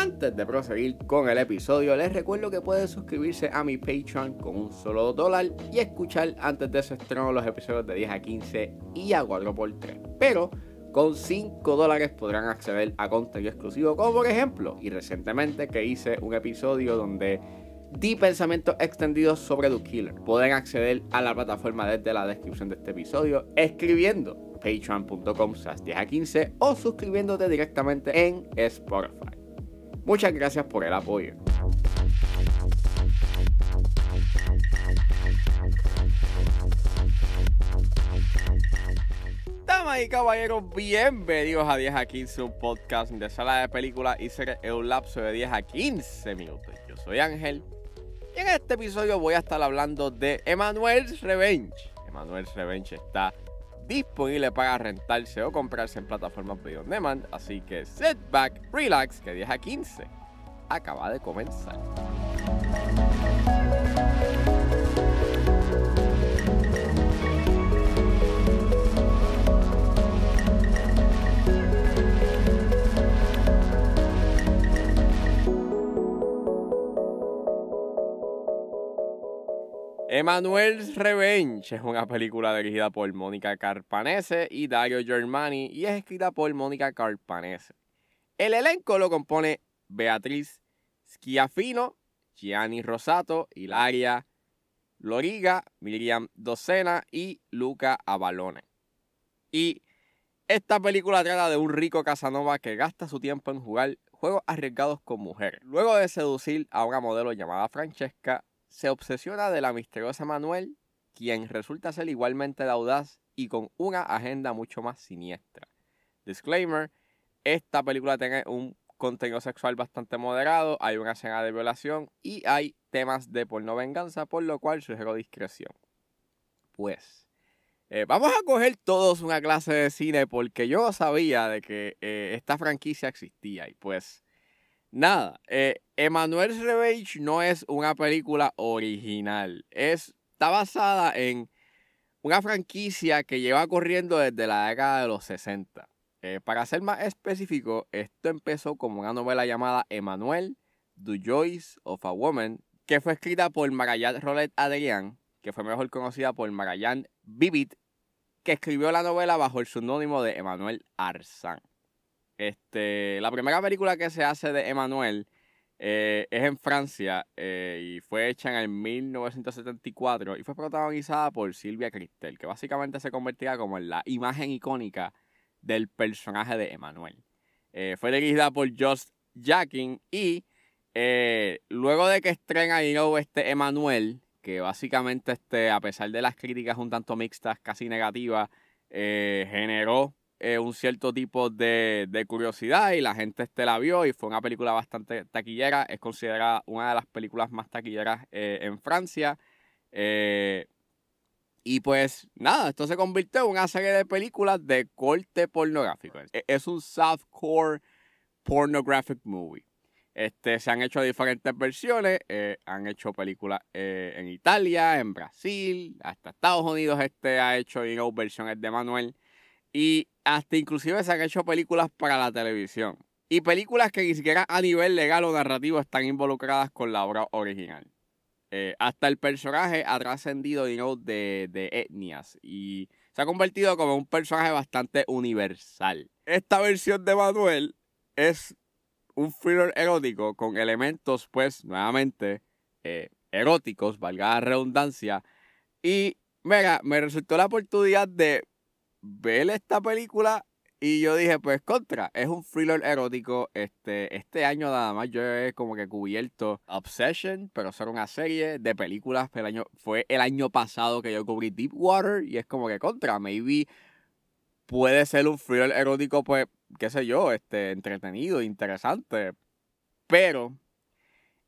Antes de proseguir con el episodio, les recuerdo que pueden suscribirse a mi Patreon con un solo dólar y escuchar antes de ese estreno los episodios de 10 a 15 y a 4x3. Pero con 5 dólares podrán acceder a contenido exclusivo, como por ejemplo, y recientemente que hice un episodio donde di pensamientos extendidos sobre The Killer. Pueden acceder a la plataforma desde la descripción de este episodio escribiendo patreon.com 10 a 15 o suscribiéndote directamente en Spotify. Muchas gracias por el apoyo. Damas y caballeros, bienvenidos a 10 a 15, un podcast de sala de películas y series en un lapso de 10 a 15 minutos. Yo soy Ángel y en este episodio voy a estar hablando de Emmanuel's Revenge. Emmanuel's Revenge está disponible para rentarse o comprarse en plataformas video on demand. Así que sit back, relax, que 10 a 15 acaba de comenzar. Emanuel's Revenge es una película dirigida por Mónica Carpanese y Dario Germani y es escrita por Mónica Carpanese. El elenco lo compone Beatriz Schiaffino, Gianni Rosato, Hilaria Loriga, Miriam Docena y Luca Avalone. Y esta película trata de un rico Casanova que gasta su tiempo en jugar juegos arriesgados con mujeres. Luego de seducir a una modelo llamada Francesca, se obsesiona de la misteriosa Manuel, quien resulta ser igualmente audaz y con una agenda mucho más siniestra. Disclaimer, esta película tiene un contenido sexual bastante moderado, hay una escena de violación y hay temas de porno venganza, por lo cual sugiero discreción. Pues, eh, vamos a coger todos una clase de cine porque yo sabía de que eh, esta franquicia existía y pues Nada, eh, Revenge no es una película original. Es, está basada en una franquicia que lleva corriendo desde la década de los 60. Eh, para ser más específico, esto empezó como una novela llamada Emmanuel, The Joys of a Woman, que fue escrita por Magallanes Rolet Adrián, que fue mejor conocida por Magallanes Vivid, que escribió la novela bajo el seudónimo de Emmanuel Arzán. Este, la primera película que se hace de Emmanuel eh, es en Francia eh, y fue hecha en el 1974 y fue protagonizada por Silvia Cristel, que básicamente se convertía como en la imagen icónica del personaje de Emmanuel. Eh, fue dirigida por Josh Jackin y luego de que estrena y nuevo este Emmanuel, que básicamente este, a pesar de las críticas un tanto mixtas, casi negativas, generó eh, un cierto tipo de, curiosidad y la gente este la vio y fue una película bastante taquillera. Es considerada una de las películas más taquilleras eh, en Francia. Eh, y pues nada, esto se convirtió en una serie de películas de corte pornográfico. E, es un softcore pornographic movie. Este, se han hecho diferentes versiones, han hecho películas en Italia, en Brasil, hasta Estados Unidos este ha hecho versiones de Manuel. Y hasta inclusive se han hecho películas para la televisión. Y películas que ni siquiera a nivel legal o narrativo están involucradas con la obra original. Eh, hasta el personaje ha trascendido de, de etnias y se ha convertido como un personaje bastante universal. Esta versión de Manuel es un thriller erótico con elementos, pues, nuevamente, eh, eróticos, valga la redundancia. Y, mira, me resultó la oportunidad de ver esta película y yo dije, pues contra, es un thriller erótico. Este, este año nada más yo he como que cubierto Obsession, pero solo una serie de películas. El año, fue el año pasado que yo cubrí Deepwater y es como que contra, maybe puede ser un thriller erótico, pues, qué sé yo, este, entretenido, interesante. Pero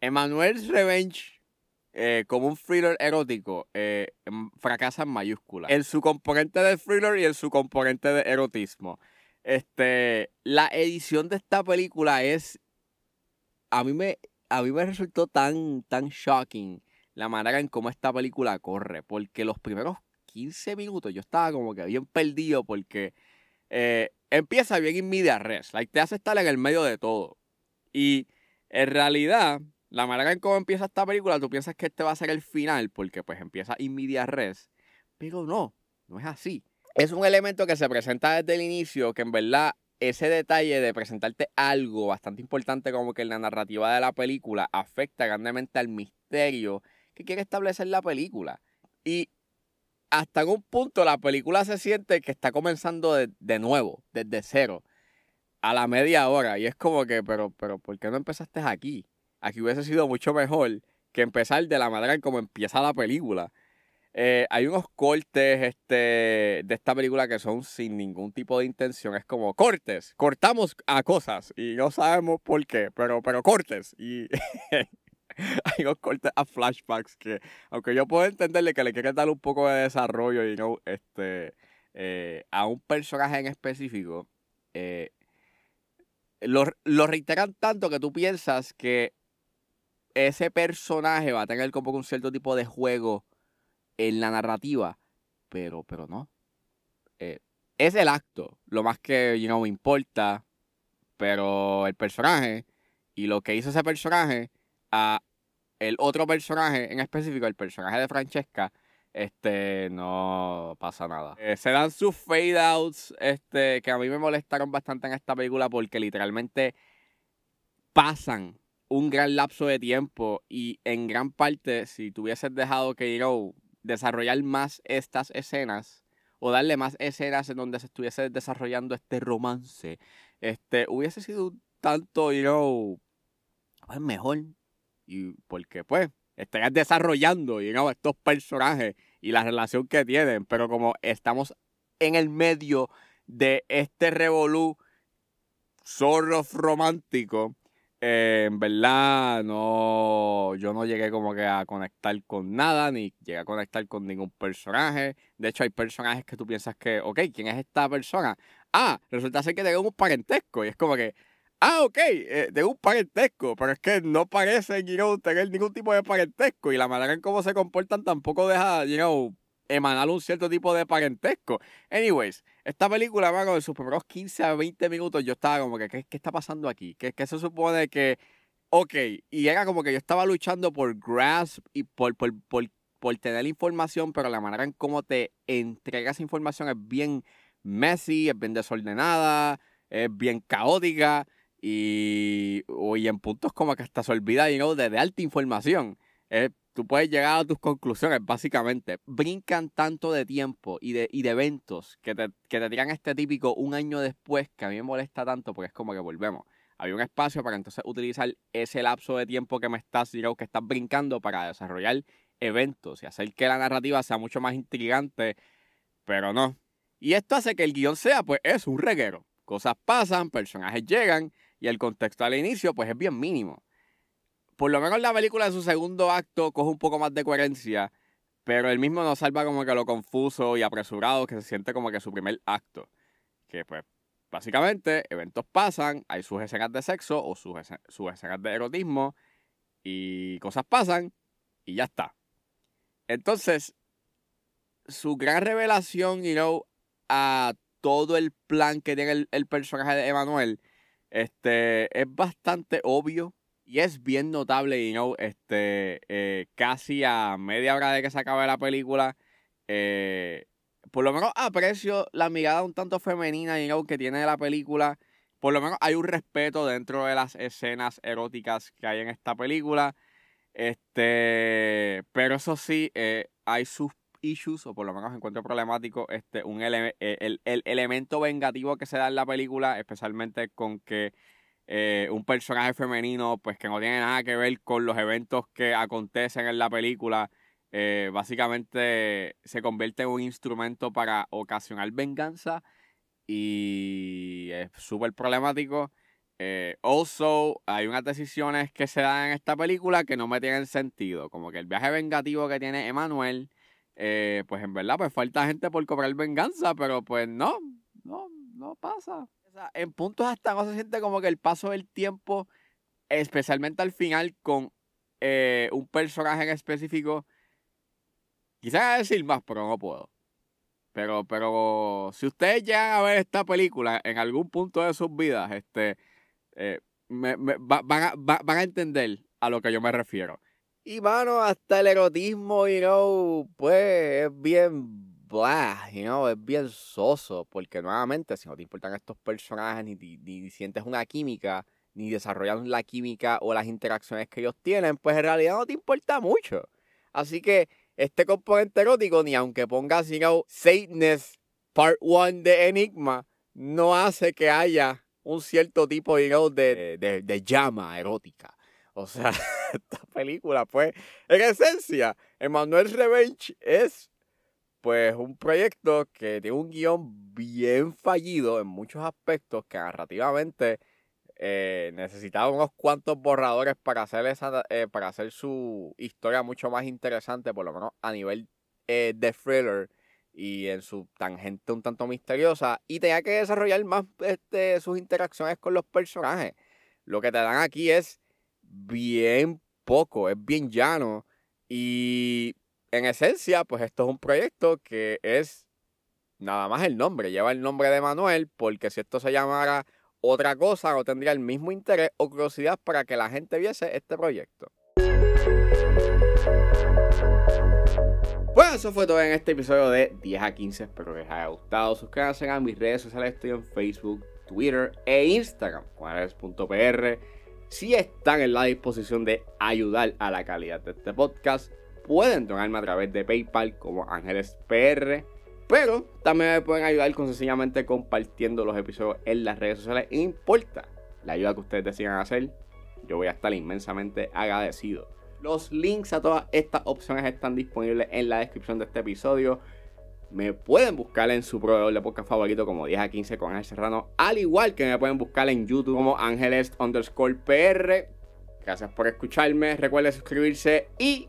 Emmanuel's Revenge eh, como un thriller erótico eh, fracasa en mayúsculas. En su componente de thriller y en su componente de erotismo. Este, la edición de esta película es. A mí me, a mí me resultó tan, tan shocking la manera en cómo esta película corre. Porque los primeros 15 minutos yo estaba como que bien perdido porque eh, empieza bien in media res. Like, te hace estar en el medio de todo. Y En realidad, la manera en cómo empieza esta película, tú piensas que este va a ser el final, porque pues empieza in media res, pero no, no es así. Es un elemento que se presenta desde el inicio, que en verdad ese detalle de presentarte algo bastante importante como que en la narrativa de la película afecta grandemente al misterio que quiere establecer la película. Y hasta en un punto la película se siente que está comenzando de, nuevo, desde cero, a la media hora. Y es como que, pero, pero, ¿por qué no empezaste aquí? Aquí hubiese sido mucho mejor que empezar de la manera en como empieza la película. Eh, hay unos cortes este, de esta película que son sin ningún tipo de intención. Es como cortes, cortamos a cosas y no sabemos por qué, pero, pero cortes. Y hay unos cortes a flashbacks que, aunque yo puedo entenderle que le quieren dar un poco de desarrollo este, eh, a un personaje en específico, eh, lo, lo reiteran tanto que tú piensas que ese personaje va a tener como un cierto tipo de juego en la narrativa, pero, pero no. Eh, es el acto, lo más que, you know, importa, pero el personaje y lo que hizo ese personaje a el otro personaje en específico, el personaje de Francesca, este, no pasa nada. Eh, se dan sus fade outs, este, que a mí me molestaron bastante en esta película porque literalmente pasan un gran lapso de tiempo y en gran parte, si tuvieses dejado que, desarrollar más estas escenas o darle más escenas en donde se estuviese desarrollando este romance, este, hubiese sido tanto, know, pues mejor. Y porque, pues, estarías desarrollando, you know, estos personajes y la relación que tienen, pero como estamos en el medio de este revolú zorro romántico, eh, en verdad, no, yo no llegué como que a conectar con nada, ni llegué a conectar con ningún personaje. De hecho, hay personajes que tú piensas que, ok, ¿quién es esta persona? Ah, resulta ser que tengo un parentesco. Y es como que, ah, ok, eh, tengo un parentesco, pero es que no parece, you tener ningún tipo de parentesco. Y la manera en cómo se comportan tampoco deja, you know, emanar un cierto tipo de parentesco. Anyways, esta película, mano, en sus primeros 15 a 20 minutos yo estaba como que, ¿qué, está pasando aquí? ¿Qué, se supone que, ok, y era como que yo estaba luchando por grasp y por, por, por, tener información, pero la manera en cómo te entregas información es bien messy, es bien desordenada, es bien caótica y, y en puntos como que hasta se olvida, you de, de alta información. Tú puedes llegar a tus conclusiones, básicamente. Brincan tanto de tiempo y de, y de eventos que te, que te tiran este típico un año después, que a mí me molesta tanto porque es como que volvemos. Había un espacio para entonces utilizar ese lapso de tiempo que me estás, digamos, que estás brincando para desarrollar eventos y hacer que la narrativa sea mucho más intrigante, pero no. Y esto hace que el guion sea, pues, es un reguero. Cosas pasan, personajes llegan y el contexto al inicio, pues, es bien mínimo por lo menos la película en su segundo acto coge un poco más de coherencia, pero el mismo nos salva como que lo confuso y apresurado que se siente como que su primer acto. Que pues, básicamente, eventos pasan, hay sus escenas de sexo o sus, escenas de erotismo y cosas pasan y ya está. Entonces, su gran revelación, you know, a todo el plan que tiene el, el personaje de Emanuel, este, es bastante obvio y es bien notable, you know, este, eh, casi a media hora de que se acabe la película, eh, por lo menos aprecio la mirada un tanto femenina, you know, que tiene la película. Por lo menos hay un respeto dentro de las escenas eróticas que hay en esta película. Este, pero eso sí, eh, hay sus issues, o por lo menos encuentro problemático, este, un el, el elemento vengativo que se da en la película, especialmente con que eh, un personaje femenino pues que no tiene nada que ver con los eventos que acontecen en la película. Eh, básicamente se convierte en un instrumento para ocasionar venganza y es súper problemático. Eh, also, hay unas decisiones que se dan en esta película que no me tienen sentido. Como que el viaje vengativo que tiene Emanuel, pues en verdad, pues falta gente por cobrar venganza, pero pues no, no, no pasa en puntos hasta no se siente como que el paso del tiempo, especialmente al final con eh, un personaje en específico. Quisiera decir más, pero no puedo. Pero, pero si ustedes llegan a ver esta película en algún punto de sus vidas, este, eh, me, van, a, van a entender a lo que yo me refiero. Y mano, hasta el erotismo, you know, pues es bien blah, you know, es bien soso, porque nuevamente, si no te importan estos personajes, ni, ni, sientes una química, ni desarrollan la química o las interacciones que ellos tienen, pues en realidad no te importa mucho. Así que este componente erótico, ni aunque pongas, you know, Satanist Part 1 de Enigma, no hace que haya un cierto tipo, you de, de, de llama erótica. O sea, esta película, pues, en esencia, Emmanuel Revenge es pues un proyecto que tiene un guion bien fallido en muchos aspectos que narrativamente eh, necesitaba unos cuantos borradores para hacer, esa, eh, para hacer su historia mucho más interesante, por lo menos a nivel eh, de thriller y en su tangente un tanto misteriosa. Y tenía que desarrollar más este, sus interacciones con los personajes. Lo que te dan aquí es bien poco, es bien llano. Y en esencia, pues esto es un proyecto que es nada más el nombre, lleva el nombre de Manuel, porque si esto se llamara otra cosa, no tendría el mismo interés o curiosidad para que la gente viese este proyecto. Bueno, eso fue todo en este episodio de 10 a 15. Espero que les haya gustado. Suscríbanse a mis redes sociales. Estoy en Facebook, Twitter e Instagram. Juanes.pr. Si están en la disposición de ayudar a la calidad de este podcast, pueden donarme a través de PayPal como Ángeles PR. Pero también me pueden ayudar con sencillamente compartiendo los episodios en las redes sociales. Importa la ayuda que ustedes decidan hacer, yo voy a estar inmensamente agradecido. Los links a todas estas opciones están disponibles en la descripción de este episodio. Me pueden buscar en su proveedor de podcast favorito como 10 a 15 con Ángel Serrano. Al igual que me pueden buscar en YouTube como Ángeles underscore. Gracias por escucharme. Recuerden suscribirse y